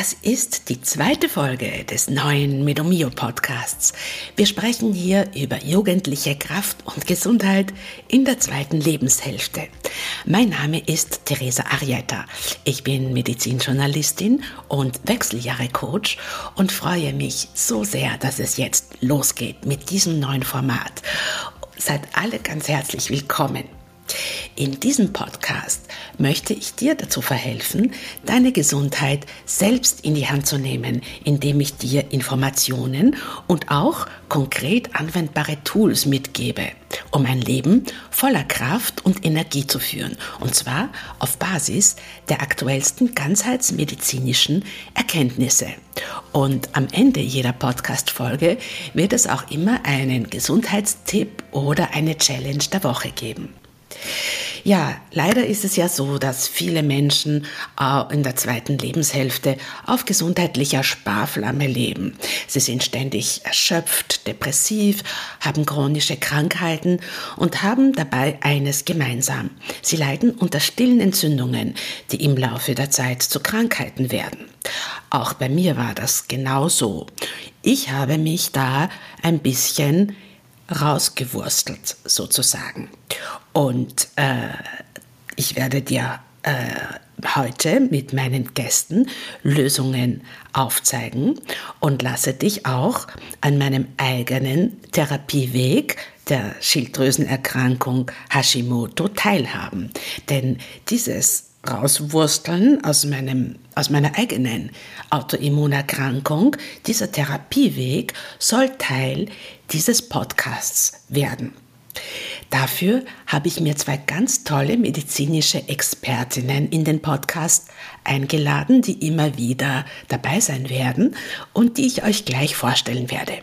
Das ist die zweite Folge des neuen Medomio Podcasts. Wir sprechen hier über jugendliche Kraft und Gesundheit in der zweiten Lebenshälfte. Mein Name ist Teresa Arietta. Ich bin Medizinjournalistin und Wechseljahre-Coach und freue mich so sehr, dass es jetzt losgeht mit diesem neuen Format. Seid alle ganz herzlich willkommen. In diesem Podcast möchte ich dir dazu verhelfen, deine Gesundheit selbst in die Hand zu nehmen, indem ich dir Informationen und auch konkret anwendbare Tools mitgebe, um ein Leben voller Kraft und Energie zu führen. Und zwar auf Basis der aktuellsten ganzheitsmedizinischen Erkenntnisse. Und am Ende jeder Podcast-Folge wird es auch immer einen Gesundheitstipp oder eine Challenge der Woche geben. Ja, leider ist es ja so, dass viele Menschen äh, in der zweiten Lebenshälfte auf gesundheitlicher Sparflamme leben. Sie sind ständig erschöpft, depressiv, haben chronische Krankheiten und haben dabei eines gemeinsam. Sie leiden unter stillen Entzündungen, die im Laufe der Zeit zu Krankheiten werden. Auch bei mir war das genauso. Ich habe mich da ein bisschen rausgewurstelt sozusagen. Und äh, ich werde dir äh, heute mit meinen Gästen Lösungen aufzeigen und lasse dich auch an meinem eigenen Therapieweg der Schilddrüsenerkrankung Hashimoto teilhaben. Denn dieses rauswursteln aus, meinem, aus meiner eigenen Autoimmunerkrankung. Dieser Therapieweg soll Teil dieses Podcasts werden. Dafür habe ich mir zwei ganz tolle medizinische Expertinnen in den Podcast eingeladen, die immer wieder dabei sein werden und die ich euch gleich vorstellen werde.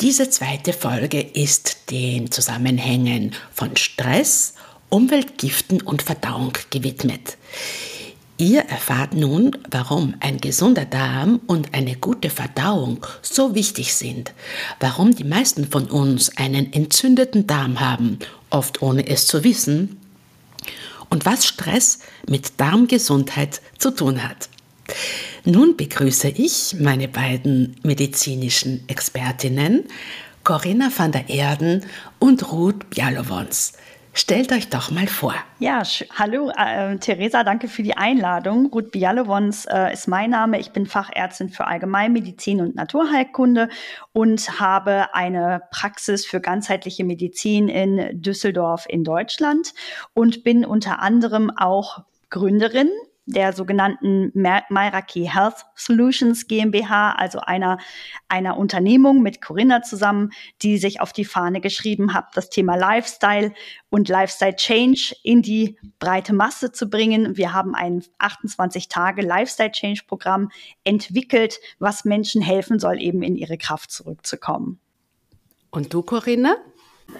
Diese zweite Folge ist den Zusammenhängen von Stress, Umweltgiften und Verdauung gewidmet. Ihr erfahrt nun, warum ein gesunder Darm und eine gute Verdauung so wichtig sind, warum die meisten von uns einen entzündeten Darm haben, oft ohne es zu wissen, und was Stress mit Darmgesundheit zu tun hat. Nun begrüße ich meine beiden medizinischen Expertinnen, Corinna van der Erden und Ruth Bialowons. Stellt euch doch mal vor. Ja, hallo äh, Theresa, danke für die Einladung. Ruth Bialowons äh, ist mein Name. Ich bin Fachärztin für Allgemeinmedizin und Naturheilkunde und habe eine Praxis für ganzheitliche Medizin in Düsseldorf in Deutschland und bin unter anderem auch Gründerin der sogenannten Mairaki Health Solutions GmbH, also einer, einer Unternehmung mit Corinna zusammen, die sich auf die Fahne geschrieben hat, das Thema Lifestyle und Lifestyle Change in die breite Masse zu bringen. Wir haben ein 28 Tage Lifestyle Change Programm entwickelt, was Menschen helfen soll, eben in ihre Kraft zurückzukommen. Und du, Corinna?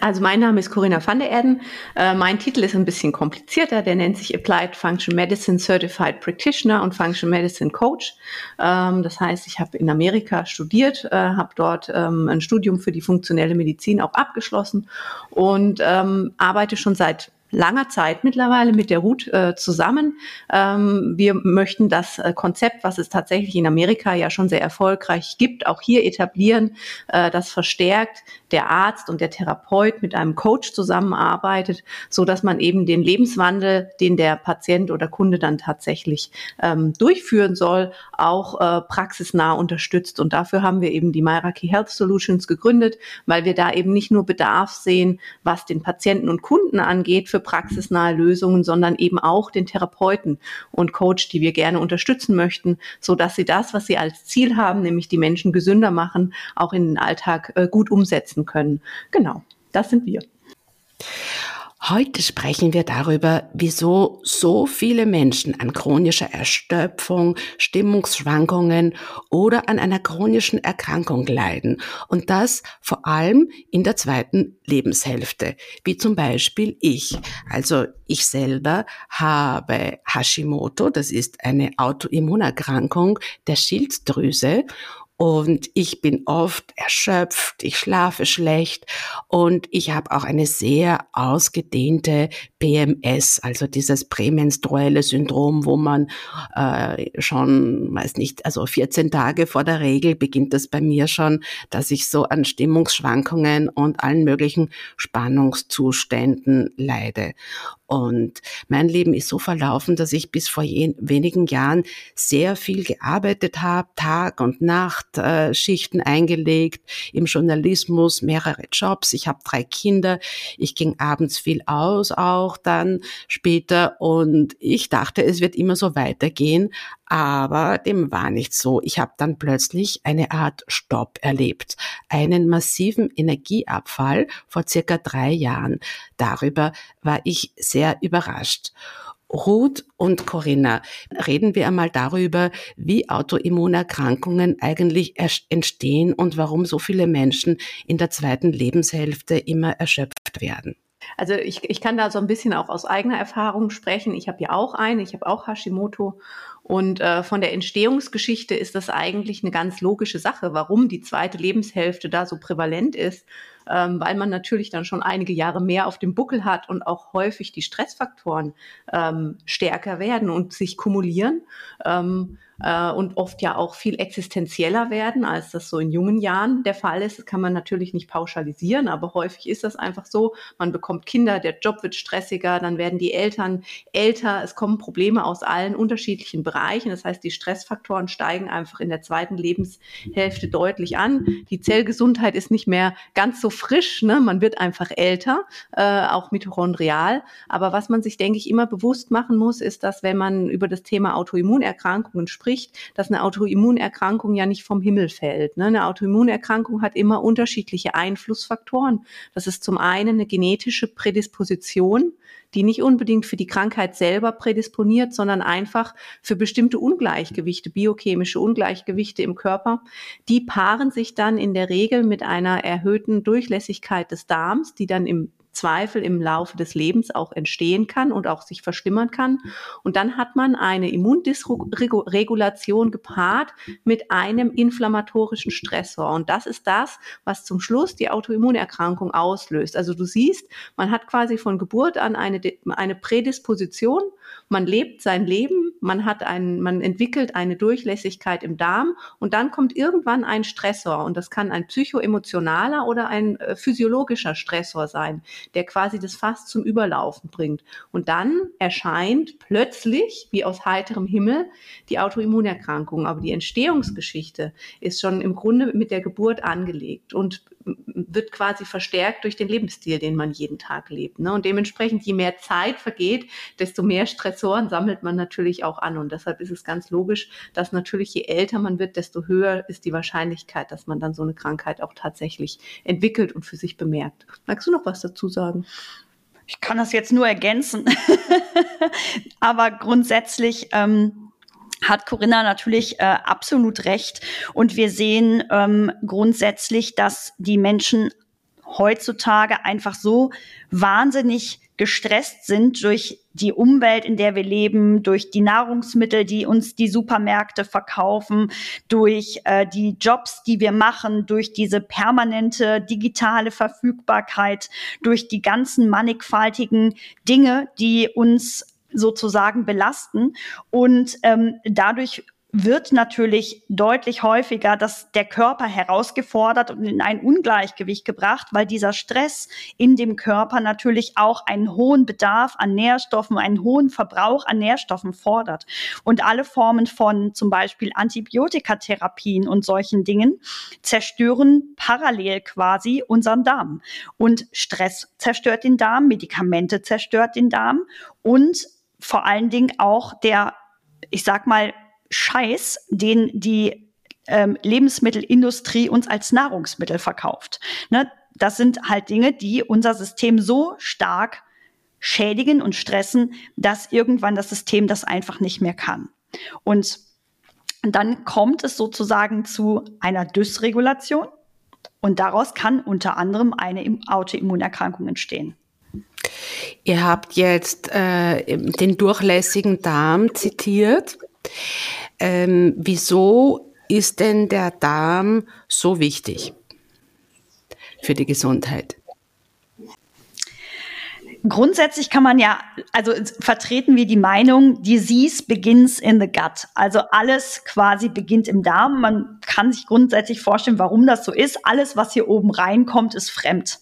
Also mein Name ist Corinna van der Erden. Äh, mein Titel ist ein bisschen komplizierter. Der nennt sich Applied Function Medicine Certified Practitioner und Function Medicine Coach. Ähm, das heißt, ich habe in Amerika studiert, äh, habe dort ähm, ein Studium für die funktionelle Medizin auch abgeschlossen und ähm, arbeite schon seit langer Zeit mittlerweile mit der Ruth äh, zusammen. Ähm, wir möchten das äh, Konzept, was es tatsächlich in Amerika ja schon sehr erfolgreich gibt, auch hier etablieren, äh, das verstärkt der Arzt und der Therapeut mit einem Coach zusammenarbeitet, so dass man eben den Lebenswandel, den der Patient oder Kunde dann tatsächlich ähm, durchführen soll, auch äh, praxisnah unterstützt. Und dafür haben wir eben die Mairaki Health Solutions gegründet, weil wir da eben nicht nur Bedarf sehen, was den Patienten und Kunden angeht für praxisnahe Lösungen, sondern eben auch den Therapeuten und Coach, die wir gerne unterstützen möchten, so dass sie das, was sie als Ziel haben, nämlich die Menschen gesünder machen, auch in den Alltag äh, gut umsetzen umsetzen können. Genau, das sind wir. Heute sprechen wir darüber, wieso so viele Menschen an chronischer Erschöpfung, Stimmungsschwankungen oder an einer chronischen Erkrankung leiden. Und das vor allem in der zweiten Lebenshälfte, wie zum Beispiel ich. Also ich selber habe Hashimoto, das ist eine Autoimmunerkrankung der Schilddrüse und ich bin oft erschöpft, ich schlafe schlecht und ich habe auch eine sehr ausgedehnte PMS, also dieses prämenstruelle Syndrom, wo man äh, schon, weiß nicht, also 14 Tage vor der Regel beginnt das bei mir schon, dass ich so an Stimmungsschwankungen und allen möglichen Spannungszuständen leide. Und mein Leben ist so verlaufen, dass ich bis vor wenigen Jahren sehr viel gearbeitet habe, Tag und Nacht, äh, Schichten eingelegt, im Journalismus mehrere Jobs. Ich habe drei Kinder. Ich ging abends viel aus auch dann später und ich dachte, es wird immer so weitergehen. Aber dem war nicht so. Ich habe dann plötzlich eine Art Stopp erlebt, einen massiven Energieabfall vor circa drei Jahren. Darüber war ich sehr überrascht. Ruth und Corinna, reden wir einmal darüber, wie Autoimmunerkrankungen eigentlich entstehen und warum so viele Menschen in der zweiten Lebenshälfte immer erschöpft werden. Also ich, ich kann da so ein bisschen auch aus eigener Erfahrung sprechen. Ich habe ja auch eine, ich habe auch Hashimoto und äh, von der Entstehungsgeschichte ist das eigentlich eine ganz logische Sache, warum die zweite Lebenshälfte da so prävalent ist, ähm, weil man natürlich dann schon einige Jahre mehr auf dem Buckel hat und auch häufig die Stressfaktoren ähm, stärker werden und sich kumulieren. Ähm, äh, und oft ja auch viel existenzieller werden, als das so in jungen Jahren der Fall ist. Das kann man natürlich nicht pauschalisieren, aber häufig ist das einfach so. Man bekommt Kinder, der Job wird stressiger, dann werden die Eltern älter, es kommen Probleme aus allen unterschiedlichen Bereichen. Das heißt, die Stressfaktoren steigen einfach in der zweiten Lebenshälfte deutlich an. Die Zellgesundheit ist nicht mehr ganz so frisch, ne? man wird einfach älter, äh, auch mitochondrial. Aber was man sich, denke ich, immer bewusst machen muss, ist, dass wenn man über das Thema Autoimmunerkrankungen spricht, spricht, dass eine Autoimmunerkrankung ja nicht vom Himmel fällt. Ne? Eine Autoimmunerkrankung hat immer unterschiedliche Einflussfaktoren. Das ist zum einen eine genetische Prädisposition, die nicht unbedingt für die Krankheit selber prädisponiert, sondern einfach für bestimmte Ungleichgewichte, biochemische Ungleichgewichte im Körper. Die paaren sich dann in der Regel mit einer erhöhten Durchlässigkeit des Darms, die dann im Zweifel im Laufe des Lebens auch entstehen kann und auch sich verschlimmern kann. Und dann hat man eine Immundysregulation gepaart mit einem inflammatorischen Stressor. Und das ist das, was zum Schluss die Autoimmunerkrankung auslöst. Also du siehst, man hat quasi von Geburt an eine, eine Prädisposition man lebt sein Leben, man hat einen, man entwickelt eine Durchlässigkeit im Darm und dann kommt irgendwann ein Stressor und das kann ein psychoemotionaler oder ein äh, physiologischer Stressor sein, der quasi das Fass zum Überlaufen bringt. Und dann erscheint plötzlich, wie aus heiterem Himmel, die Autoimmunerkrankung. Aber die Entstehungsgeschichte ist schon im Grunde mit der Geburt angelegt und wird quasi verstärkt durch den Lebensstil, den man jeden Tag lebt. Ne? Und dementsprechend, je mehr Zeit vergeht, desto mehr Stressoren sammelt man natürlich auch an. Und deshalb ist es ganz logisch, dass natürlich je älter man wird, desto höher ist die Wahrscheinlichkeit, dass man dann so eine Krankheit auch tatsächlich entwickelt und für sich bemerkt. Magst du noch was dazu sagen? Ich kann das jetzt nur ergänzen. Aber grundsätzlich ähm, hat Corinna natürlich äh, absolut recht. Und wir sehen ähm, grundsätzlich, dass die Menschen heutzutage einfach so wahnsinnig gestresst sind durch die Umwelt, in der wir leben, durch die Nahrungsmittel, die uns die Supermärkte verkaufen, durch äh, die Jobs, die wir machen, durch diese permanente digitale Verfügbarkeit, durch die ganzen mannigfaltigen Dinge, die uns sozusagen belasten. Und ähm, dadurch wird natürlich deutlich häufiger, dass der Körper herausgefordert und in ein Ungleichgewicht gebracht, weil dieser Stress in dem Körper natürlich auch einen hohen Bedarf an Nährstoffen, einen hohen Verbrauch an Nährstoffen fordert. Und alle Formen von zum Beispiel Antibiotikatherapien und solchen Dingen zerstören parallel quasi unseren Darm. Und Stress zerstört den Darm, Medikamente zerstört den Darm und vor allen Dingen auch der, ich sag mal, Scheiß, den die ähm, Lebensmittelindustrie uns als Nahrungsmittel verkauft. Ne? Das sind halt Dinge, die unser System so stark schädigen und stressen, dass irgendwann das System das einfach nicht mehr kann. Und dann kommt es sozusagen zu einer Dysregulation und daraus kann unter anderem eine Autoimmunerkrankung entstehen. Ihr habt jetzt äh, den durchlässigen Darm zitiert. Ähm, wieso ist denn der Darm so wichtig für die Gesundheit? Grundsätzlich kann man ja, also vertreten wir die Meinung, Disease begins in the gut. Also alles quasi beginnt im Darm. Man kann sich grundsätzlich vorstellen, warum das so ist. Alles, was hier oben reinkommt, ist fremd.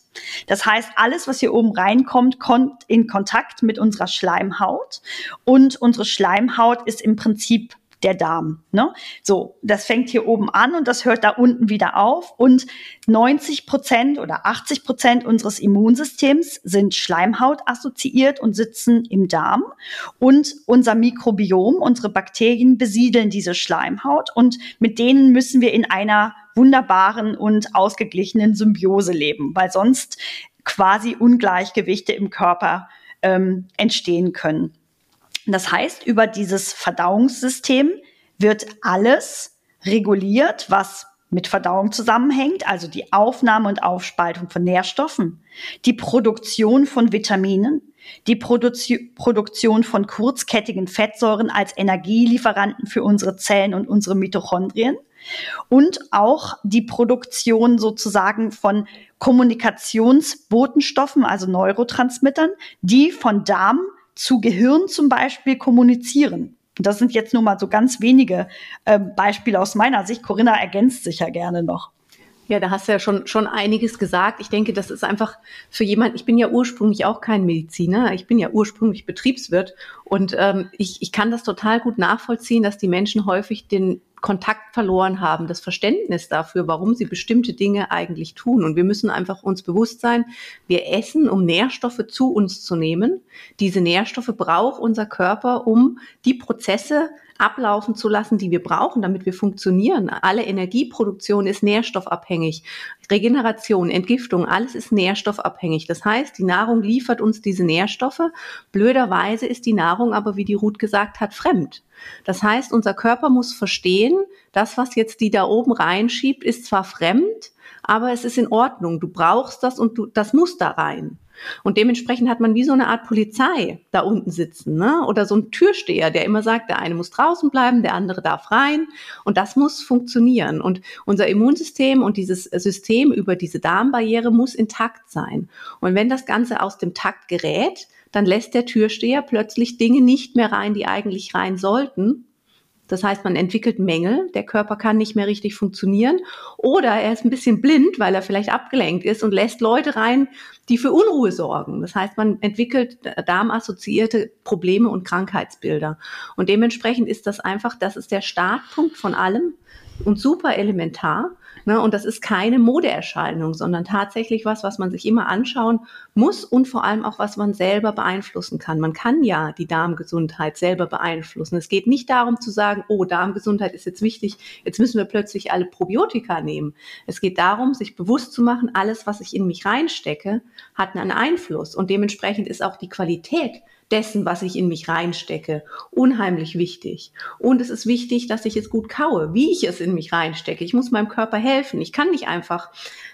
Das heißt, alles, was hier oben reinkommt, kommt in Kontakt mit unserer Schleimhaut. Und unsere Schleimhaut ist im Prinzip der Darm. Ne? So, das fängt hier oben an und das hört da unten wieder auf. Und 90 Prozent oder 80 Prozent unseres Immunsystems sind Schleimhaut assoziiert und sitzen im Darm. Und unser Mikrobiom, unsere Bakterien besiedeln diese Schleimhaut und mit denen müssen wir in einer wunderbaren und ausgeglichenen Symbiose leben, weil sonst quasi Ungleichgewichte im Körper ähm, entstehen können. Das heißt, über dieses Verdauungssystem wird alles reguliert, was mit Verdauung zusammenhängt, also die Aufnahme und Aufspaltung von Nährstoffen, die Produktion von Vitaminen, die Produzi Produktion von kurzkettigen Fettsäuren als Energielieferanten für unsere Zellen und unsere Mitochondrien und auch die Produktion sozusagen von Kommunikationsbotenstoffen, also Neurotransmittern, die von Darm zu Gehirn zum Beispiel kommunizieren. Das sind jetzt nur mal so ganz wenige äh, Beispiele aus meiner Sicht. Corinna ergänzt sich ja gerne noch. Ja, da hast du ja schon, schon einiges gesagt. Ich denke, das ist einfach für jemand, ich bin ja ursprünglich auch kein Mediziner, ich bin ja ursprünglich Betriebswirt und ähm, ich, ich kann das total gut nachvollziehen, dass die Menschen häufig den Kontakt verloren haben, das Verständnis dafür, warum sie bestimmte Dinge eigentlich tun. Und wir müssen einfach uns bewusst sein, wir essen, um Nährstoffe zu uns zu nehmen. Diese Nährstoffe braucht unser Körper, um die Prozesse ablaufen zu lassen, die wir brauchen, damit wir funktionieren. Alle Energieproduktion ist nährstoffabhängig. Regeneration, Entgiftung, alles ist nährstoffabhängig. Das heißt, die Nahrung liefert uns diese Nährstoffe. Blöderweise ist die Nahrung aber, wie die Ruth gesagt hat, fremd. Das heißt, unser Körper muss verstehen, das, was jetzt die da oben reinschiebt, ist zwar fremd, aber es ist in Ordnung. Du brauchst das und du, das muss da rein. Und dementsprechend hat man wie so eine Art Polizei da unten sitzen, ne? Oder so ein Türsteher, der immer sagt, der eine muss draußen bleiben, der andere darf rein. Und das muss funktionieren. Und unser Immunsystem und dieses System über diese Darmbarriere muss intakt sein. Und wenn das Ganze aus dem Takt gerät, dann lässt der Türsteher plötzlich Dinge nicht mehr rein, die eigentlich rein sollten. Das heißt, man entwickelt Mängel, der Körper kann nicht mehr richtig funktionieren oder er ist ein bisschen blind, weil er vielleicht abgelenkt ist und lässt Leute rein, die für Unruhe sorgen. Das heißt, man entwickelt darmassoziierte Probleme und Krankheitsbilder. Und dementsprechend ist das einfach, das ist der Startpunkt von allem und super elementar. Ne? Und das ist keine Modeerscheinung, sondern tatsächlich was, was man sich immer anschauen muss und vor allem auch, was man selber beeinflussen kann. Man kann ja die Darmgesundheit selber beeinflussen. Es geht nicht darum zu sagen, oh, Darmgesundheit ist jetzt wichtig, jetzt müssen wir plötzlich alle Probiotika nehmen. Es geht darum, sich bewusst zu machen, alles, was ich in mich reinstecke, hat einen Einfluss und dementsprechend ist auch die Qualität dessen, was ich in mich reinstecke, unheimlich wichtig. Und es ist wichtig, dass ich es gut kaue, wie ich es in mich reinstecke. Ich muss meinem Körper helfen. Ich kann nicht einfach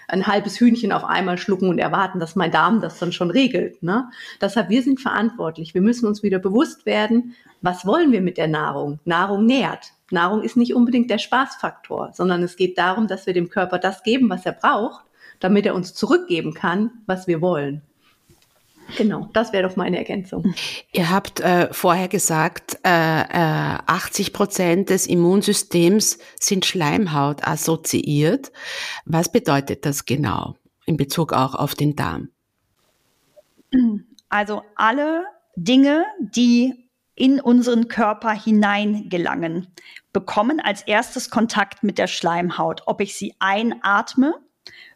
ein halbes Hühnchen auf einmal schlucken und erwarten, dass mein Darm das dann schon regelt. Ne? Deshalb, wir sind verantwortlich. Wir müssen uns wieder bewusst werden, was wollen wir mit der Nahrung? Nahrung nährt. Nahrung ist nicht unbedingt der Spaßfaktor, sondern es geht darum, dass wir dem Körper das geben, was er braucht, damit er uns zurückgeben kann, was wir wollen. Genau, das wäre doch meine Ergänzung. Ihr habt äh, vorher gesagt, äh, äh, 80 Prozent des Immunsystems sind Schleimhaut assoziiert. Was bedeutet das genau in Bezug auch auf den Darm? Also alle Dinge, die in unseren Körper hineingelangen, bekommen als erstes Kontakt mit der Schleimhaut. Ob ich sie einatme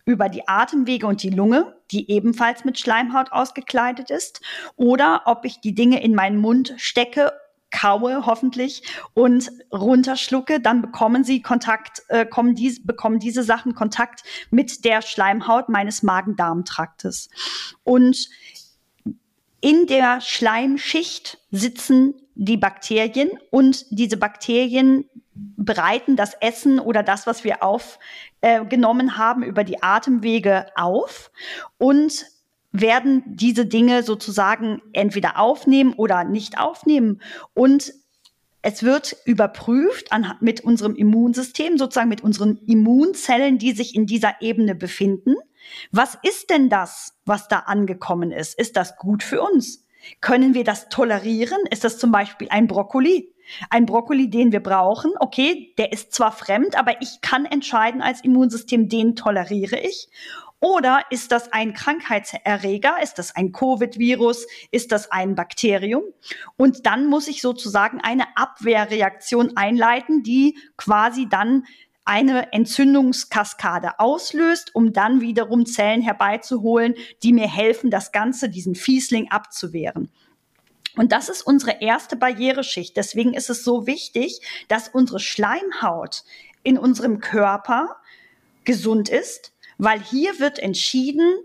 über die Atemwege und die Lunge, die ebenfalls mit Schleimhaut ausgekleidet ist, oder ob ich die Dinge in meinen Mund stecke kaue hoffentlich und runterschlucke, dann bekommen sie Kontakt, äh, kommen dies, bekommen diese Sachen Kontakt mit der Schleimhaut meines Magen-Darm-Traktes. Und in der Schleimschicht sitzen die Bakterien und diese Bakterien bereiten das Essen oder das, was wir aufgenommen äh, haben, über die Atemwege auf und werden diese Dinge sozusagen entweder aufnehmen oder nicht aufnehmen und es wird überprüft an, mit unserem Immunsystem, sozusagen mit unseren Immunzellen, die sich in dieser Ebene befinden. Was ist denn das, was da angekommen ist? Ist das gut für uns? Können wir das tolerieren? Ist das zum Beispiel ein Brokkoli? Ein Brokkoli, den wir brauchen, okay, der ist zwar fremd, aber ich kann entscheiden als Immunsystem, den toleriere ich. Oder ist das ein Krankheitserreger? Ist das ein Covid-Virus? Ist das ein Bakterium? Und dann muss ich sozusagen eine Abwehrreaktion einleiten, die quasi dann eine Entzündungskaskade auslöst, um dann wiederum Zellen herbeizuholen, die mir helfen, das Ganze, diesen Fiesling abzuwehren. Und das ist unsere erste Barriereschicht. Deswegen ist es so wichtig, dass unsere Schleimhaut in unserem Körper gesund ist, weil hier wird entschieden,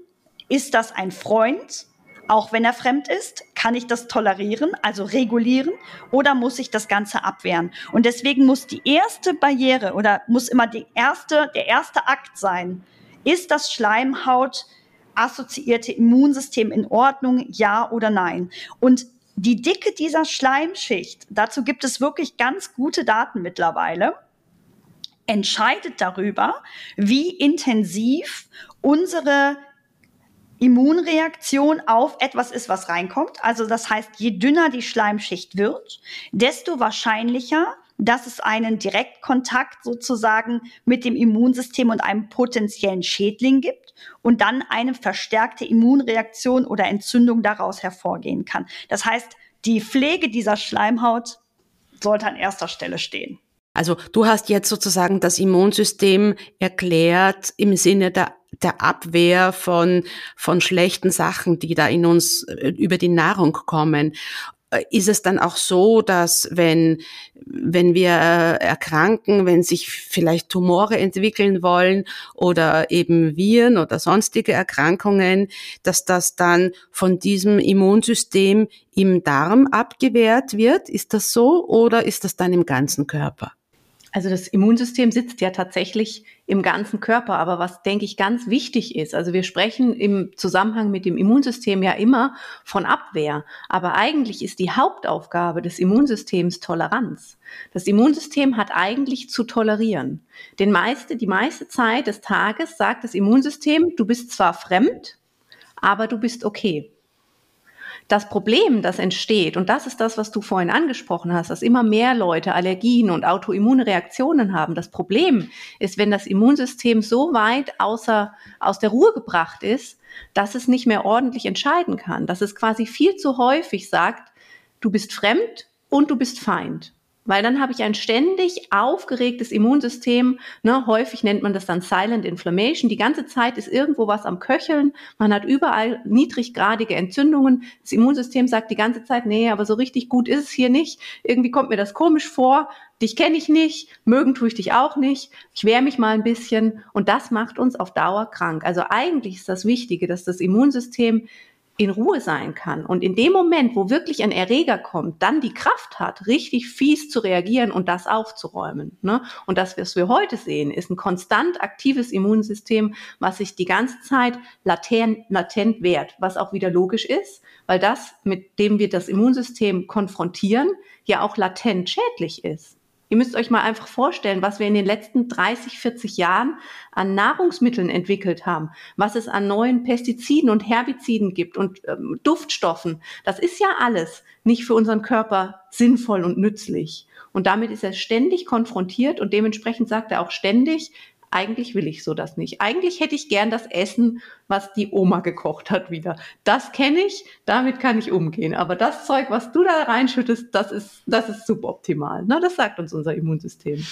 ist das ein Freund, auch wenn er fremd ist, kann ich das tolerieren, also regulieren, oder muss ich das Ganze abwehren? Und deswegen muss die erste Barriere oder muss immer die erste, der erste Akt sein, ist das Schleimhaut assoziierte Immunsystem in Ordnung, ja oder nein? Und die Dicke dieser Schleimschicht, dazu gibt es wirklich ganz gute Daten mittlerweile entscheidet darüber, wie intensiv unsere Immunreaktion auf etwas ist, was reinkommt. Also das heißt, je dünner die Schleimschicht wird, desto wahrscheinlicher, dass es einen Direktkontakt sozusagen mit dem Immunsystem und einem potenziellen Schädling gibt und dann eine verstärkte Immunreaktion oder Entzündung daraus hervorgehen kann. Das heißt, die Pflege dieser Schleimhaut sollte an erster Stelle stehen. Also du hast jetzt sozusagen das Immunsystem erklärt im Sinne der, der Abwehr von, von schlechten Sachen, die da in uns äh, über die Nahrung kommen. Äh, ist es dann auch so, dass wenn, wenn wir äh, erkranken, wenn sich vielleicht Tumore entwickeln wollen oder eben Viren oder sonstige Erkrankungen, dass das dann von diesem Immunsystem im Darm abgewehrt wird? Ist das so oder ist das dann im ganzen Körper? Also das Immunsystem sitzt ja tatsächlich im ganzen Körper, aber was denke ich ganz wichtig ist, also wir sprechen im Zusammenhang mit dem Immunsystem ja immer von Abwehr, aber eigentlich ist die Hauptaufgabe des Immunsystems Toleranz. Das Immunsystem hat eigentlich zu tolerieren. Den meiste, die meiste Zeit des Tages sagt das Immunsystem, du bist zwar fremd, aber du bist okay. Das Problem, das entsteht, und das ist das, was du vorhin angesprochen hast, dass immer mehr Leute Allergien und Autoimmunreaktionen haben. Das Problem ist, wenn das Immunsystem so weit außer, aus der Ruhe gebracht ist, dass es nicht mehr ordentlich entscheiden kann, dass es quasi viel zu häufig sagt, du bist fremd und du bist Feind. Weil dann habe ich ein ständig aufgeregtes Immunsystem. Ne, häufig nennt man das dann Silent Inflammation. Die ganze Zeit ist irgendwo was am Köcheln. Man hat überall niedriggradige Entzündungen. Das Immunsystem sagt die ganze Zeit, nee, aber so richtig gut ist es hier nicht. Irgendwie kommt mir das komisch vor. Dich kenne ich nicht, mögen tue ich dich auch nicht. Ich wehre mich mal ein bisschen und das macht uns auf Dauer krank. Also eigentlich ist das Wichtige, dass das Immunsystem in Ruhe sein kann und in dem Moment, wo wirklich ein Erreger kommt, dann die Kraft hat, richtig fies zu reagieren und das aufzuräumen. Ne? Und das, was wir heute sehen, ist ein konstant aktives Immunsystem, was sich die ganze Zeit latent, latent wehrt, was auch wieder logisch ist, weil das, mit dem wir das Immunsystem konfrontieren, ja auch latent schädlich ist. Ihr müsst euch mal einfach vorstellen, was wir in den letzten 30, 40 Jahren an Nahrungsmitteln entwickelt haben, was es an neuen Pestiziden und Herbiziden gibt und ähm, Duftstoffen. Das ist ja alles nicht für unseren Körper sinnvoll und nützlich. Und damit ist er ständig konfrontiert und dementsprechend sagt er auch ständig, eigentlich will ich so das nicht. Eigentlich hätte ich gern das Essen, was die Oma gekocht hat wieder. Das kenne ich, damit kann ich umgehen. Aber das Zeug, was du da reinschüttest, das ist, das ist suboptimal. Na, das sagt uns unser Immunsystem.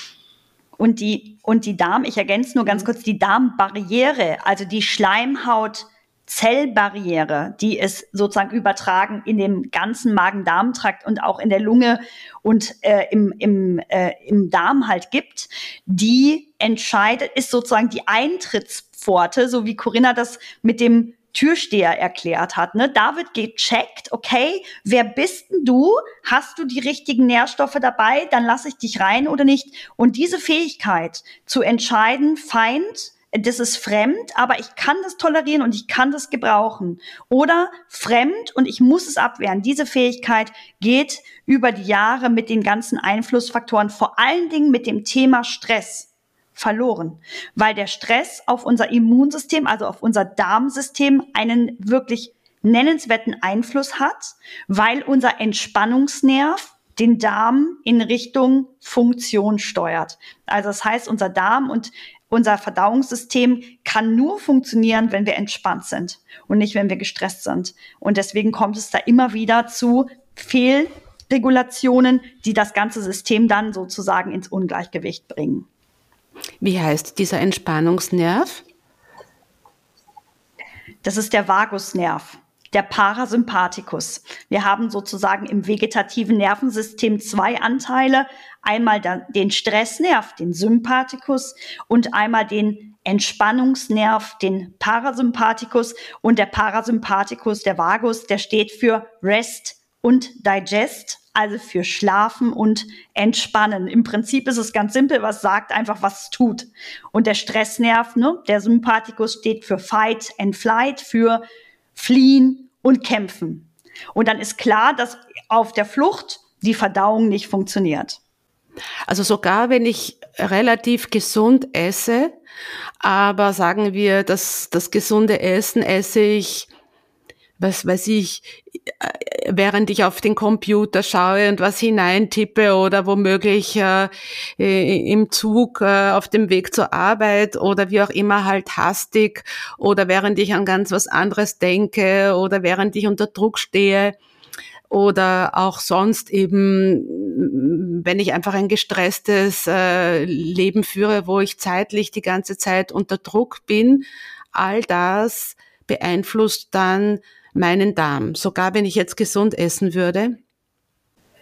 Und die, und die Darm, ich ergänze nur ganz kurz, die Darmbarriere, also die Schleimhaut, Zellbarriere, die es sozusagen übertragen in dem ganzen Magen-Darm-Trakt und auch in der Lunge und äh, im, im, äh, im Darm halt gibt, die entscheidet, ist sozusagen die Eintrittspforte, so wie Corinna das mit dem Türsteher erklärt hat. Ne? Da wird gecheckt, okay, wer bist denn du? Hast du die richtigen Nährstoffe dabei? Dann lasse ich dich rein oder nicht. Und diese Fähigkeit zu entscheiden, Feind, das ist fremd, aber ich kann das tolerieren und ich kann das gebrauchen. Oder fremd und ich muss es abwehren. Diese Fähigkeit geht über die Jahre mit den ganzen Einflussfaktoren, vor allen Dingen mit dem Thema Stress verloren, weil der Stress auf unser Immunsystem, also auf unser Darmsystem einen wirklich nennenswerten Einfluss hat, weil unser Entspannungsnerv den Darm in Richtung Funktion steuert. Also das heißt, unser Darm und unser Verdauungssystem kann nur funktionieren, wenn wir entspannt sind und nicht, wenn wir gestresst sind. Und deswegen kommt es da immer wieder zu Fehlregulationen, die das ganze System dann sozusagen ins Ungleichgewicht bringen. Wie heißt dieser Entspannungsnerv? Das ist der Vagusnerv der Parasympathikus. Wir haben sozusagen im vegetativen Nervensystem zwei Anteile. Einmal den Stressnerv, den Sympathikus und einmal den Entspannungsnerv, den Parasympathikus. Und der Parasympathikus, der Vagus, der steht für Rest und Digest, also für Schlafen und Entspannen. Im Prinzip ist es ganz simpel, was sagt einfach, was tut. Und der Stressnerv, ne, der Sympathikus steht für Fight and Flight, für fliehen und kämpfen. Und dann ist klar, dass auf der Flucht die Verdauung nicht funktioniert. Also sogar wenn ich relativ gesund esse, aber sagen wir, dass das gesunde Essen esse ich was weiß ich, äh, während ich auf den Computer schaue und was hineintippe oder womöglich äh, im Zug äh, auf dem Weg zur Arbeit oder wie auch immer halt hastig oder während ich an ganz was anderes denke oder während ich unter Druck stehe oder auch sonst eben, wenn ich einfach ein gestresstes äh, Leben führe, wo ich zeitlich die ganze Zeit unter Druck bin, all das beeinflusst dann meinen Darm, sogar wenn ich jetzt gesund essen würde?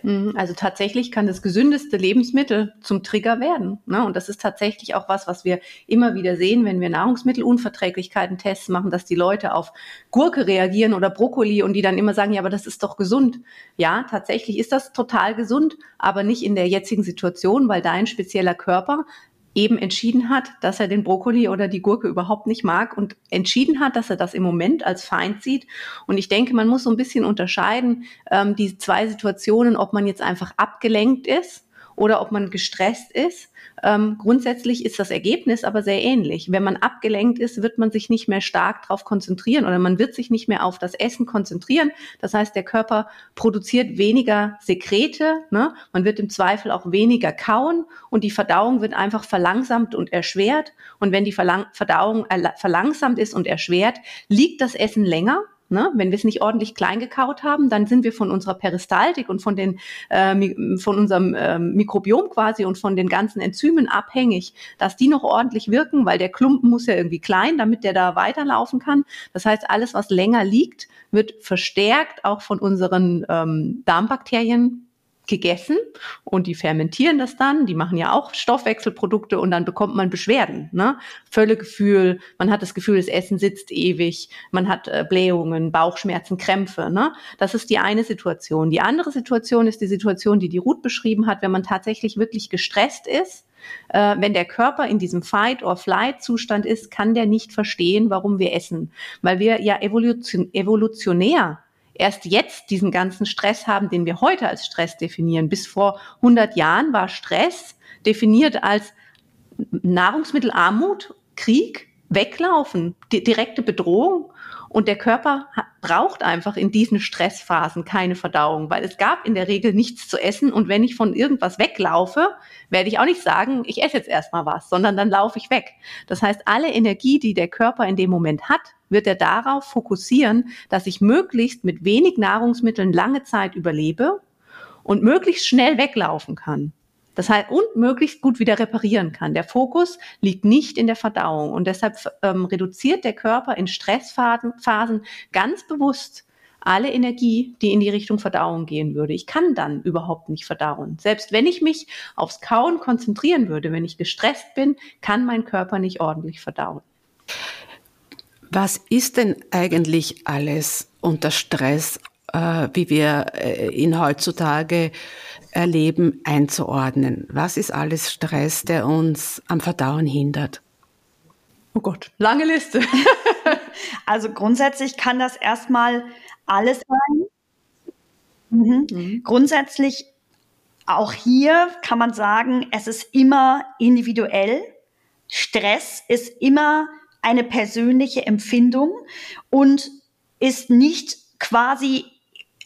Mhm, also tatsächlich kann das gesündeste Lebensmittel zum Trigger werden. Ne? Und das ist tatsächlich auch was, was wir immer wieder sehen, wenn wir Nahrungsmittelunverträglichkeiten Tests machen, dass die Leute auf Gurke reagieren oder Brokkoli und die dann immer sagen, ja, aber das ist doch gesund. Ja, tatsächlich ist das total gesund, aber nicht in der jetzigen Situation, weil dein spezieller Körper eben entschieden hat, dass er den Brokkoli oder die Gurke überhaupt nicht mag und entschieden hat, dass er das im Moment als Feind sieht. Und ich denke, man muss so ein bisschen unterscheiden, ähm, die zwei Situationen, ob man jetzt einfach abgelenkt ist oder ob man gestresst ist. Ähm, grundsätzlich ist das Ergebnis aber sehr ähnlich. Wenn man abgelenkt ist, wird man sich nicht mehr stark darauf konzentrieren oder man wird sich nicht mehr auf das Essen konzentrieren. Das heißt, der Körper produziert weniger Sekrete. Ne? Man wird im Zweifel auch weniger kauen und die Verdauung wird einfach verlangsamt und erschwert. Und wenn die Verlang Verdauung verlangsamt ist und erschwert, liegt das Essen länger Ne? Wenn wir es nicht ordentlich klein gekaut haben, dann sind wir von unserer Peristaltik und von, den, äh, von unserem äh, Mikrobiom quasi und von den ganzen Enzymen abhängig, dass die noch ordentlich wirken, weil der Klumpen muss ja irgendwie klein, damit der da weiterlaufen kann. Das heißt, alles, was länger liegt, wird verstärkt auch von unseren ähm, Darmbakterien gegessen und die fermentieren das dann, die machen ja auch Stoffwechselprodukte und dann bekommt man Beschwerden, ne? Völlegefühl, man hat das Gefühl, das Essen sitzt ewig, man hat äh, Blähungen, Bauchschmerzen, Krämpfe, ne? Das ist die eine Situation. Die andere Situation ist die Situation, die die Ruth beschrieben hat, wenn man tatsächlich wirklich gestresst ist, äh, wenn der Körper in diesem Fight-or-Flight-Zustand ist, kann der nicht verstehen, warum wir essen, weil wir ja evolution evolutionär erst jetzt diesen ganzen Stress haben, den wir heute als Stress definieren. Bis vor 100 Jahren war Stress definiert als Nahrungsmittelarmut, Krieg, Weglaufen, direkte Bedrohung. Und der Körper braucht einfach in diesen Stressphasen keine Verdauung, weil es gab in der Regel nichts zu essen. Und wenn ich von irgendwas weglaufe, werde ich auch nicht sagen, ich esse jetzt erstmal was, sondern dann laufe ich weg. Das heißt, alle Energie, die der Körper in dem Moment hat, wird er darauf fokussieren, dass ich möglichst mit wenig Nahrungsmitteln lange Zeit überlebe und möglichst schnell weglaufen kann. Das heißt, und möglichst gut wieder reparieren kann. Der Fokus liegt nicht in der Verdauung und deshalb ähm, reduziert der Körper in Stressphasen ganz bewusst alle Energie, die in die Richtung Verdauung gehen würde. Ich kann dann überhaupt nicht verdauen. Selbst wenn ich mich aufs Kauen konzentrieren würde, wenn ich gestresst bin, kann mein Körper nicht ordentlich verdauen. Was ist denn eigentlich alles unter Stress, äh, wie wir äh, ihn heutzutage erleben, einzuordnen? Was ist alles Stress, der uns am Verdauen hindert? Oh Gott, lange Liste. also grundsätzlich kann das erstmal alles sein. Mhm. Mhm. Grundsätzlich auch hier kann man sagen, es ist immer individuell. Stress ist immer eine persönliche Empfindung und ist nicht quasi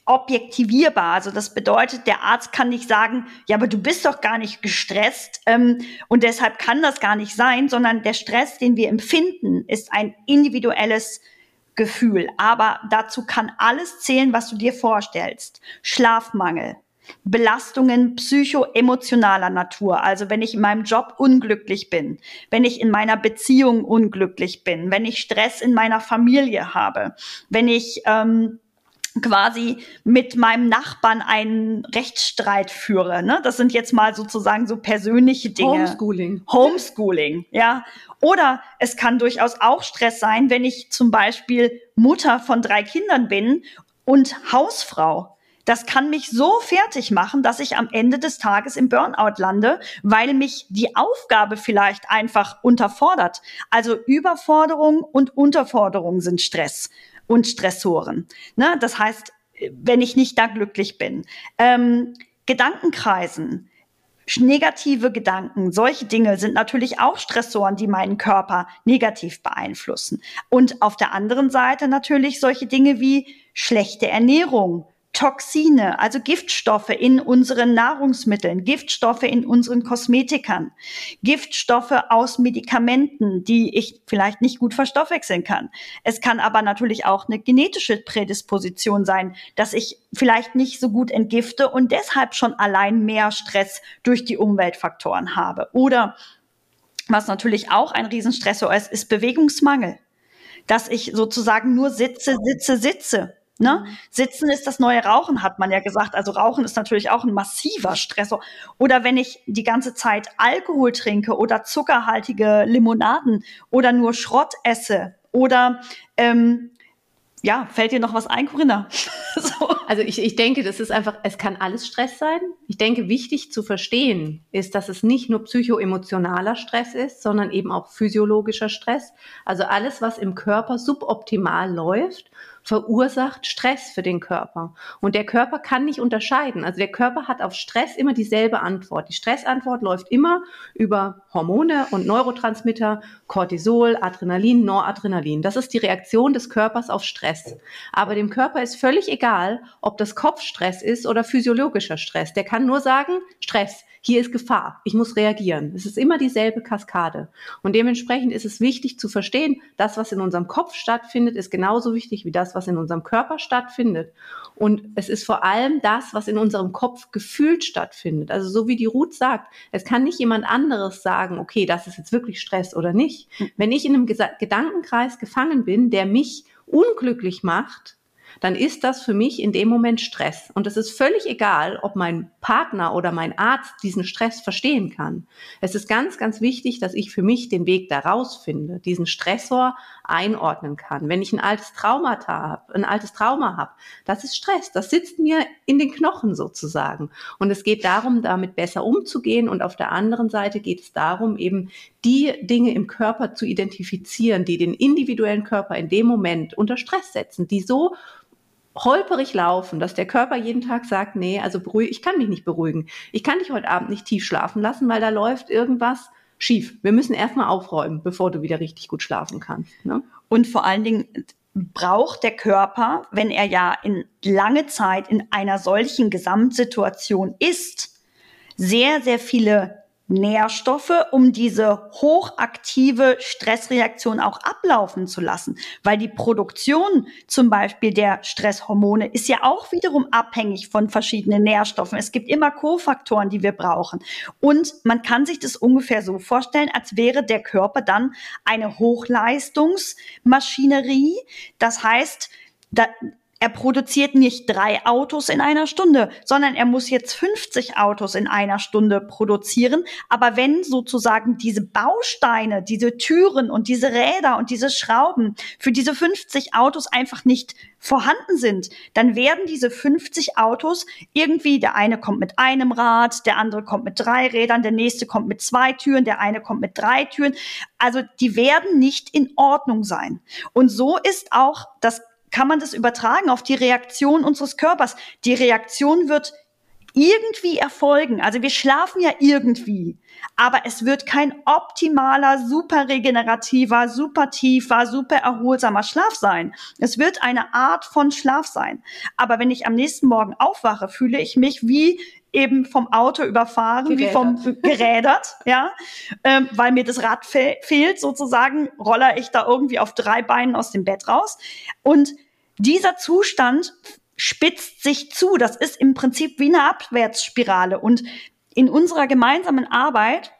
objektivierbar. Also das bedeutet, der Arzt kann nicht sagen, ja, aber du bist doch gar nicht gestresst ähm, und deshalb kann das gar nicht sein, sondern der Stress, den wir empfinden, ist ein individuelles Gefühl. Aber dazu kann alles zählen, was du dir vorstellst. Schlafmangel, Belastungen psychoemotionaler Natur, also wenn ich in meinem Job unglücklich bin, wenn ich in meiner Beziehung unglücklich bin, wenn ich Stress in meiner Familie habe, wenn ich ähm, quasi mit meinem Nachbarn einen Rechtsstreit führe. Ne? Das sind jetzt mal sozusagen so persönliche Dinge. Homeschooling. Homeschooling, ja. Oder es kann durchaus auch Stress sein, wenn ich zum Beispiel Mutter von drei Kindern bin und Hausfrau. Das kann mich so fertig machen, dass ich am Ende des Tages im Burnout lande, weil mich die Aufgabe vielleicht einfach unterfordert. Also Überforderung und Unterforderung sind Stress und Stressoren. Ne? Das heißt, wenn ich nicht da glücklich bin. Ähm, Gedankenkreisen, negative Gedanken, solche Dinge sind natürlich auch Stressoren, die meinen Körper negativ beeinflussen. Und auf der anderen Seite natürlich solche Dinge wie schlechte Ernährung, Toxine, also Giftstoffe in unseren Nahrungsmitteln, Giftstoffe in unseren Kosmetikern, Giftstoffe aus Medikamenten, die ich vielleicht nicht gut verstoffwechseln kann. Es kann aber natürlich auch eine genetische Prädisposition sein, dass ich vielleicht nicht so gut entgifte und deshalb schon allein mehr Stress durch die Umweltfaktoren habe. Oder was natürlich auch ein Riesenstressor ist, ist Bewegungsmangel. Dass ich sozusagen nur sitze, sitze, sitze Ne? Sitzen ist das neue Rauchen, hat man ja gesagt. Also Rauchen ist natürlich auch ein massiver Stressor. Oder wenn ich die ganze Zeit Alkohol trinke oder zuckerhaltige Limonaden oder nur Schrott esse oder ähm, ja, fällt dir noch was ein, Corinna? so. Also ich, ich denke, das ist einfach, es kann alles Stress sein. Ich denke, wichtig zu verstehen ist, dass es nicht nur psychoemotionaler Stress ist, sondern eben auch physiologischer Stress. Also alles, was im Körper suboptimal läuft verursacht Stress für den Körper. Und der Körper kann nicht unterscheiden. Also der Körper hat auf Stress immer dieselbe Antwort. Die Stressantwort läuft immer über Hormone und Neurotransmitter, Cortisol, Adrenalin, Noradrenalin. Das ist die Reaktion des Körpers auf Stress. Aber dem Körper ist völlig egal, ob das Kopfstress ist oder physiologischer Stress. Der kann nur sagen, Stress hier ist Gefahr, ich muss reagieren. Es ist immer dieselbe Kaskade. Und dementsprechend ist es wichtig zu verstehen, das, was in unserem Kopf stattfindet, ist genauso wichtig wie das, was in unserem Körper stattfindet. Und es ist vor allem das, was in unserem Kopf gefühlt stattfindet. Also so wie die Ruth sagt, es kann nicht jemand anderes sagen, okay, das ist jetzt wirklich Stress oder nicht. Hm. Wenn ich in einem Gedankenkreis gefangen bin, der mich unglücklich macht, dann ist das für mich in dem Moment Stress. Und es ist völlig egal, ob mein Partner oder mein Arzt diesen Stress verstehen kann. Es ist ganz, ganz wichtig, dass ich für mich den Weg daraus finde, diesen Stressor einordnen kann. Wenn ich ein altes Trauma habe, ein altes Trauma habe, das ist Stress. Das sitzt mir in den Knochen sozusagen. Und es geht darum, damit besser umzugehen. Und auf der anderen Seite geht es darum, eben die Dinge im Körper zu identifizieren, die den individuellen Körper in dem Moment unter Stress setzen, die so holperig laufen, dass der Körper jeden Tag sagt, nee, also beruhig, ich kann mich nicht beruhigen. Ich kann dich heute Abend nicht tief schlafen lassen, weil da läuft irgendwas schief. Wir müssen erstmal aufräumen, bevor du wieder richtig gut schlafen kannst. Ne? Und vor allen Dingen braucht der Körper, wenn er ja in lange Zeit in einer solchen Gesamtsituation ist, sehr, sehr viele Nährstoffe, um diese hochaktive Stressreaktion auch ablaufen zu lassen. Weil die Produktion zum Beispiel der Stresshormone ist ja auch wiederum abhängig von verschiedenen Nährstoffen. Es gibt immer Kofaktoren, die wir brauchen. Und man kann sich das ungefähr so vorstellen, als wäre der Körper dann eine Hochleistungsmaschinerie. Das heißt, da, er produziert nicht drei Autos in einer Stunde, sondern er muss jetzt 50 Autos in einer Stunde produzieren. Aber wenn sozusagen diese Bausteine, diese Türen und diese Räder und diese Schrauben für diese 50 Autos einfach nicht vorhanden sind, dann werden diese 50 Autos irgendwie, der eine kommt mit einem Rad, der andere kommt mit drei Rädern, der nächste kommt mit zwei Türen, der eine kommt mit drei Türen. Also die werden nicht in Ordnung sein. Und so ist auch das kann man das übertragen auf die Reaktion unseres Körpers. Die Reaktion wird irgendwie erfolgen. Also wir schlafen ja irgendwie, aber es wird kein optimaler, super regenerativer, super tiefer, super erholsamer Schlaf sein. Es wird eine Art von Schlaf sein. Aber wenn ich am nächsten Morgen aufwache, fühle ich mich wie eben vom Auto überfahren, gerädert. wie vom gerädert, ja, ähm, weil mir das Rad fe fehlt sozusagen, roller ich da irgendwie auf drei Beinen aus dem Bett raus. Und dieser Zustand spitzt sich zu. Das ist im Prinzip wie eine Abwärtsspirale. Und in unserer gemeinsamen Arbeit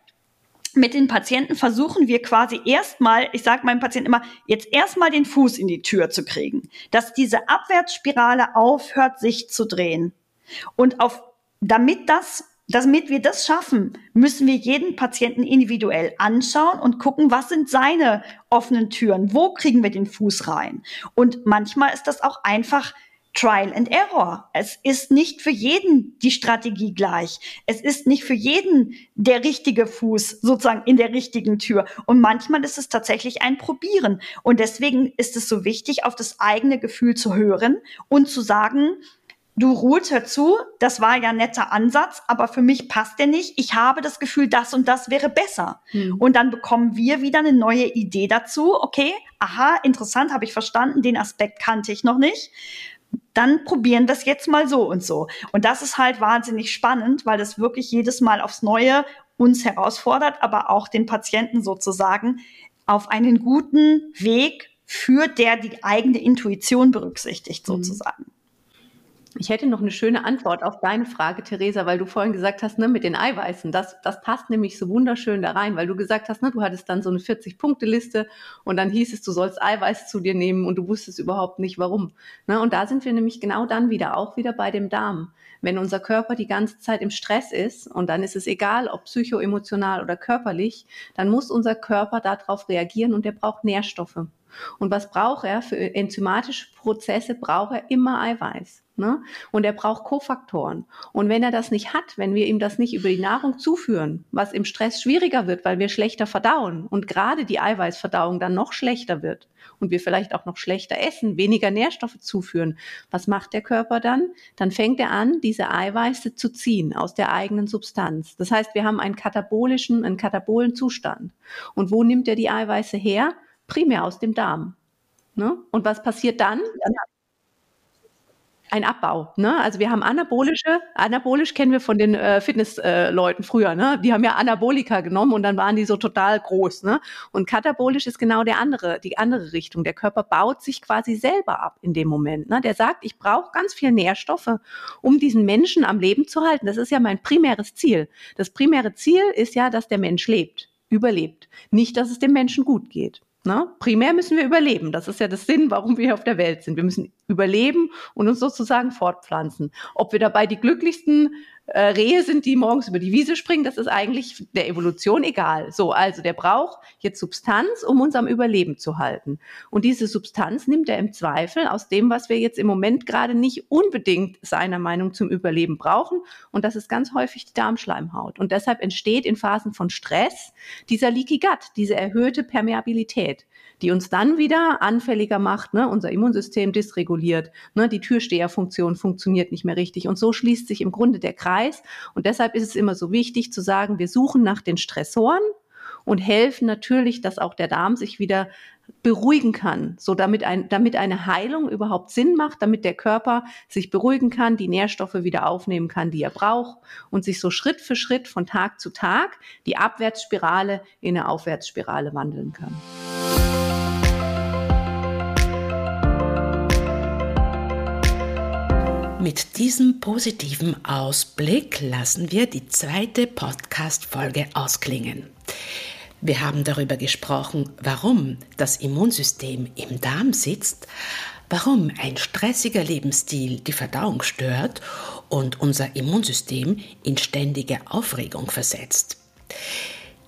mit den Patienten versuchen wir quasi erstmal, ich sage meinem Patienten immer, jetzt erstmal den Fuß in die Tür zu kriegen, dass diese Abwärtsspirale aufhört, sich zu drehen. Und auf damit das, damit wir das schaffen, müssen wir jeden Patienten individuell anschauen und gucken, was sind seine offenen Türen? Wo kriegen wir den Fuß rein? Und manchmal ist das auch einfach Trial and Error. Es ist nicht für jeden die Strategie gleich. Es ist nicht für jeden der richtige Fuß sozusagen in der richtigen Tür. Und manchmal ist es tatsächlich ein Probieren. Und deswegen ist es so wichtig, auf das eigene Gefühl zu hören und zu sagen, du ruht zu, das war ja ein netter Ansatz, aber für mich passt der nicht. Ich habe das Gefühl, das und das wäre besser. Hm. Und dann bekommen wir wieder eine neue Idee dazu. Okay, aha, interessant, habe ich verstanden, den Aspekt kannte ich noch nicht. Dann probieren wir es jetzt mal so und so. Und das ist halt wahnsinnig spannend, weil das wirklich jedes Mal aufs Neue uns herausfordert, aber auch den Patienten sozusagen auf einen guten Weg führt, der die eigene Intuition berücksichtigt hm. Ich hätte noch eine schöne Antwort auf deine Frage, Theresa, weil du vorhin gesagt hast, ne, mit den Eiweißen, das, das passt nämlich so wunderschön da rein, weil du gesagt hast, ne, du hattest dann so eine 40-Punkte-Liste und dann hieß es, du sollst Eiweiß zu dir nehmen und du wusstest überhaupt nicht warum. Ne, und da sind wir nämlich genau dann wieder, auch wieder bei dem Darm. Wenn unser Körper die ganze Zeit im Stress ist und dann ist es egal, ob psychoemotional oder körperlich, dann muss unser Körper darauf reagieren und der braucht Nährstoffe. Und was braucht er für enzymatische Prozesse? Braucht er immer Eiweiß. Ne? Und er braucht Kofaktoren. Und wenn er das nicht hat, wenn wir ihm das nicht über die Nahrung zuführen, was im Stress schwieriger wird, weil wir schlechter verdauen und gerade die Eiweißverdauung dann noch schlechter wird und wir vielleicht auch noch schlechter essen, weniger Nährstoffe zuführen, was macht der Körper dann? Dann fängt er an, diese Eiweiße zu ziehen aus der eigenen Substanz. Das heißt, wir haben einen katabolischen, einen katabolen Zustand. Und wo nimmt er die Eiweiße her? Primär aus dem Darm. Ne? Und was passiert dann? Ein Abbau. Ne? Also wir haben anabolische, anabolisch kennen wir von den äh, Fitnessleuten äh, früher, ne? Die haben ja Anabolika genommen und dann waren die so total groß, ne? Und katabolisch ist genau der andere, die andere Richtung. Der Körper baut sich quasi selber ab in dem Moment. Ne? Der sagt, ich brauche ganz viel Nährstoffe, um diesen Menschen am Leben zu halten. Das ist ja mein primäres Ziel. Das primäre Ziel ist ja, dass der Mensch lebt, überlebt. Nicht, dass es dem Menschen gut geht. Na, ne? primär müssen wir überleben. Das ist ja das Sinn, warum wir auf der Welt sind. Wir müssen überleben und uns sozusagen fortpflanzen. Ob wir dabei die glücklichsten äh, Rehe sind, die morgens über die Wiese springen, das ist eigentlich der Evolution egal. So, also der braucht jetzt Substanz, um uns am Überleben zu halten. Und diese Substanz nimmt er im Zweifel aus dem, was wir jetzt im Moment gerade nicht unbedingt seiner Meinung zum Überleben brauchen. Und das ist ganz häufig die Darmschleimhaut. Und deshalb entsteht in Phasen von Stress dieser Leaky Gut, diese erhöhte Permeabilität die uns dann wieder anfälliger macht, ne? unser Immunsystem dysreguliert, ne? die Türsteherfunktion funktioniert nicht mehr richtig und so schließt sich im Grunde der Kreis und deshalb ist es immer so wichtig zu sagen, wir suchen nach den Stressoren und helfen natürlich, dass auch der Darm sich wieder beruhigen kann, so damit, ein, damit eine Heilung überhaupt Sinn macht, damit der Körper sich beruhigen kann, die Nährstoffe wieder aufnehmen kann, die er braucht und sich so Schritt für Schritt von Tag zu Tag die Abwärtsspirale in eine Aufwärtsspirale wandeln kann. Mit diesem positiven Ausblick lassen wir die zweite Podcast-Folge ausklingen. Wir haben darüber gesprochen, warum das Immunsystem im Darm sitzt, warum ein stressiger Lebensstil die Verdauung stört und unser Immunsystem in ständige Aufregung versetzt.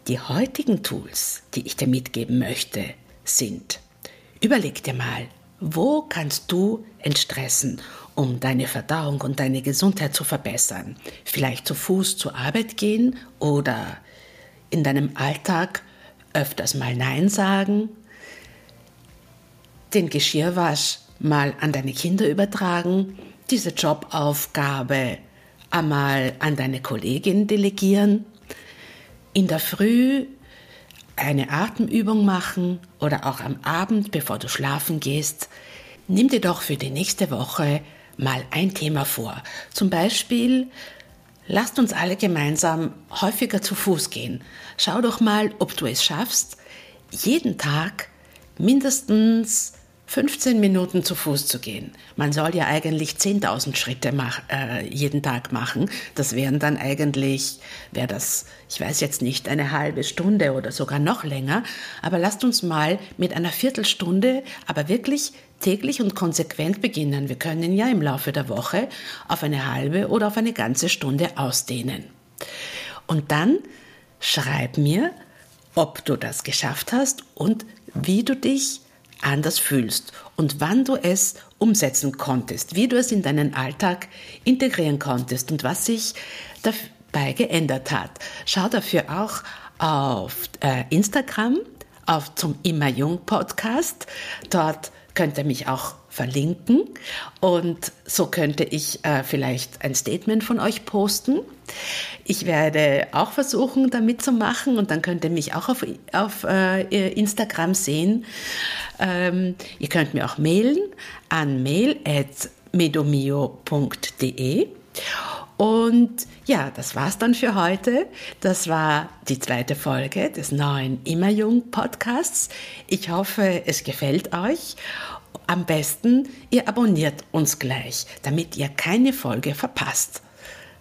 Die heutigen Tools, die ich dir mitgeben möchte, sind, überleg dir mal, wo kannst du entstressen, um deine Verdauung und deine Gesundheit zu verbessern? Vielleicht zu Fuß zur Arbeit gehen oder in deinem Alltag öfters mal Nein sagen, den Geschirrwasch mal an deine Kinder übertragen, diese Jobaufgabe einmal an deine Kollegin delegieren, in der Früh eine Atemübung machen oder auch am Abend, bevor du schlafen gehst. Nimm dir doch für die nächste Woche mal ein Thema vor. Zum Beispiel, lasst uns alle gemeinsam häufiger zu Fuß gehen. Schau doch mal, ob du es schaffst, jeden Tag mindestens 15 Minuten zu Fuß zu gehen. Man soll ja eigentlich 10.000 Schritte mach, äh, jeden Tag machen. Das wären dann eigentlich, wäre das, ich weiß jetzt nicht, eine halbe Stunde oder sogar noch länger. Aber lasst uns mal mit einer Viertelstunde, aber wirklich täglich und konsequent beginnen. Wir können ja im Laufe der Woche auf eine halbe oder auf eine ganze Stunde ausdehnen. Und dann schreib mir, ob du das geschafft hast und wie du dich anders fühlst und wann du es umsetzen konntest, wie du es in deinen Alltag integrieren konntest und was sich dabei geändert hat. Schau dafür auch auf äh, Instagram, auf zum Immer Jung Podcast. Dort könnt ihr mich auch verlinken und so könnte ich äh, vielleicht ein Statement von euch posten. Ich werde auch versuchen, da mitzumachen und dann könnt ihr mich auch auf, auf äh, Instagram sehen. Ähm, ihr könnt mir auch mailen an mail.medomio.de und ja, das war's dann für heute. Das war die zweite Folge des neuen Immer Jung Podcasts. Ich hoffe, es gefällt euch. Am besten, ihr abonniert uns gleich, damit ihr keine Folge verpasst.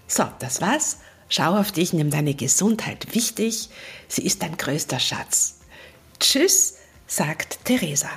So, das war's. Schau auf dich, nimm deine Gesundheit wichtig. Sie ist dein größter Schatz. Tschüss, sagt Theresa.